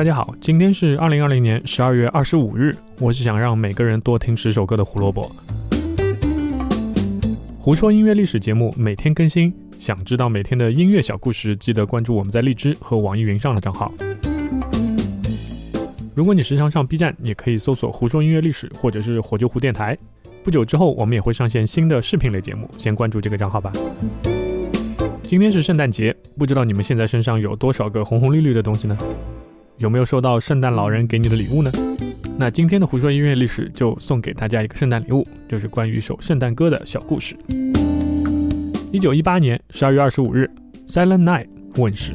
大家好，今天是二零二零年十二月二十五日。我是想让每个人多听十首歌的胡萝卜。胡说音乐历史节目每天更新，想知道每天的音乐小故事，记得关注我们在荔枝和网易云上的账号。如果你时常上 B 站，也可以搜索“胡说音乐历史”或者是“火救湖电台”。不久之后，我们也会上线新的视频类节目，先关注这个账号吧。今天是圣诞节，不知道你们现在身上有多少个红红绿绿的东西呢？有没有收到圣诞老人给你的礼物呢？那今天的胡说音乐历史就送给大家一个圣诞礼物，就是关于一首圣诞歌的小故事。一九一八年十二月二十五日，《Silent Night》问世。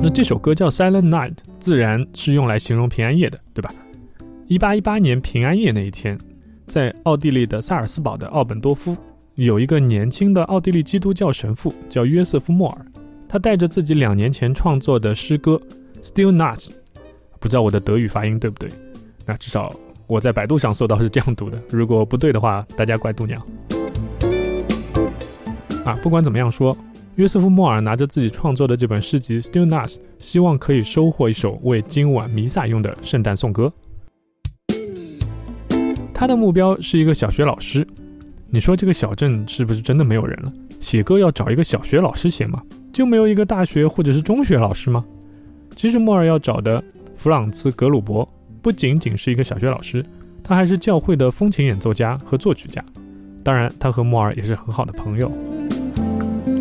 那这首歌叫《Silent Night》，自然是用来形容平安夜的，对吧？一八一八年平安夜那一天，在奥地利的萨尔斯堡的奥本多夫。有一个年轻的奥地利基督教神父叫约瑟夫·莫尔，他带着自己两年前创作的诗歌《Still Not》，不知道我的德语发音对不对？那至少我在百度上搜到是这样读的。如果不对的话，大家怪度娘。啊，不管怎么样说，约瑟夫·莫尔拿着自己创作的这本诗集《Still Not》，希望可以收获一首为今晚弥撒用的圣诞颂歌。他的目标是一个小学老师。你说这个小镇是不是真的没有人了？写歌要找一个小学老师写吗？就没有一个大学或者是中学老师吗？其实莫尔要找的弗朗茨·格鲁伯不仅仅是一个小学老师，他还是教会的风琴演奏家和作曲家。当然，他和莫尔也是很好的朋友，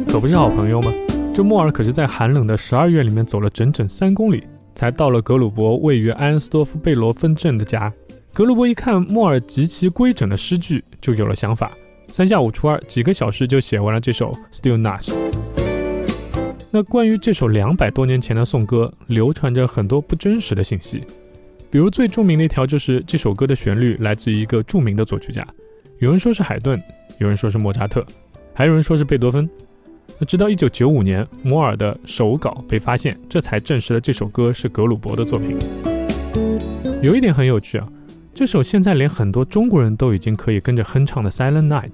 可不是好朋友吗？这莫尔可是在寒冷的十二月里面走了整整三公里，才到了格鲁伯位于埃恩斯多夫贝罗芬镇的家。格鲁伯一看莫尔极其规整的诗句，就有了想法。三下五除二，几个小时就写完了这首《Still Not》。那关于这首两百多年前的颂歌，流传着很多不真实的信息。比如最著名的一条就是这首歌的旋律来自于一个著名的作曲家，有人说是海顿，有人说是莫扎特，还有人说是贝多芬。那直到一九九五年，摩尔的手稿被发现，这才证实了这首歌是格鲁伯的作品。有一点很有趣啊，这首现在连很多中国人都已经可以跟着哼唱的《Silent Night》。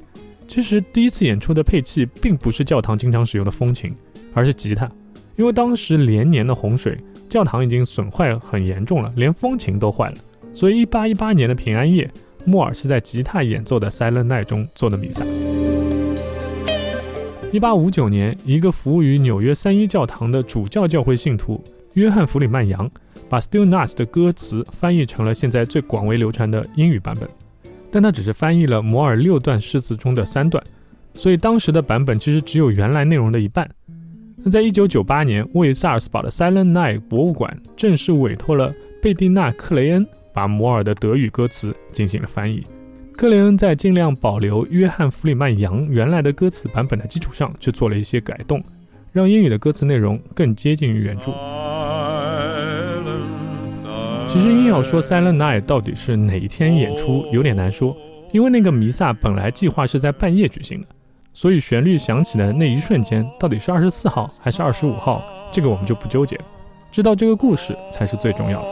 其实第一次演出的配器并不是教堂经常使用的风琴，而是吉他。因为当时连年的洪水，教堂已经损坏很严重了，连风琴都坏了。所以1818年的平安夜，莫尔是在吉他演奏的《Silent Night》中做的弥撒。1859年，一个服务于纽约三一教堂的主教教会信徒约翰·弗里曼扬，把《Still Not》的歌词翻译成了现在最广为流传的英语版本。但他只是翻译了摩尔六段诗词中的三段，所以当时的版本其实只有原来内容的一半。那在一九九八年，位于萨尔斯堡的 Silent Night 博物馆正式委托了贝蒂娜·克雷恩把摩尔的德语歌词进行了翻译。克雷恩在尽量保留约翰·弗里曼扬原来的歌词版本的基础上，去做了一些改动，让英语的歌词内容更接近于原著。其实硬要说《Silent Night》到底是哪一天演出，有点难说，因为那个弥撒本来计划是在半夜举行的，所以旋律响起的那一瞬间，到底是二十四号还是二十五号，这个我们就不纠结，知道这个故事才是最重要的。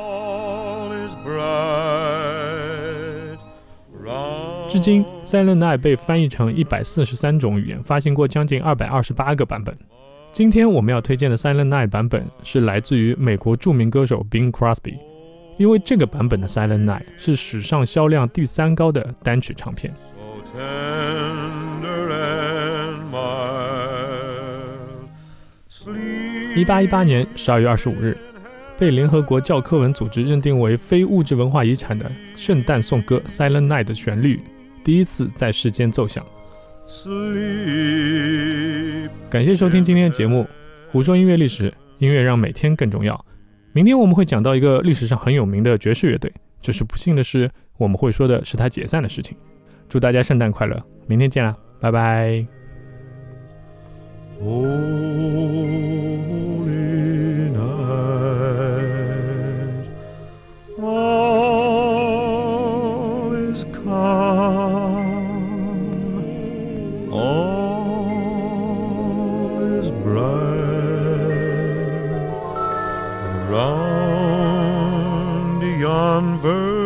至今，《Silent Night》被翻译成一百四十三种语言，发行过将近二百二十八个版本。今天我们要推荐的《Silent Night》版本是来自于美国著名歌手 Bing Crosby。因为这个版本的《Silent Night》是史上销量第三高的单曲唱片。一八一八年十二月二十五日，被联合国教科文组织认定为非物质文化遗产的圣诞颂歌《Silent Night》的旋律第一次在世间奏响。感谢收听今天的节目，胡说音乐历史，音乐让每天更重要。明天我们会讲到一个历史上很有名的爵士乐队，只是不幸的是，我们会说的是他解散的事情。祝大家圣诞快乐，明天见啦，拜拜。Oh. converse.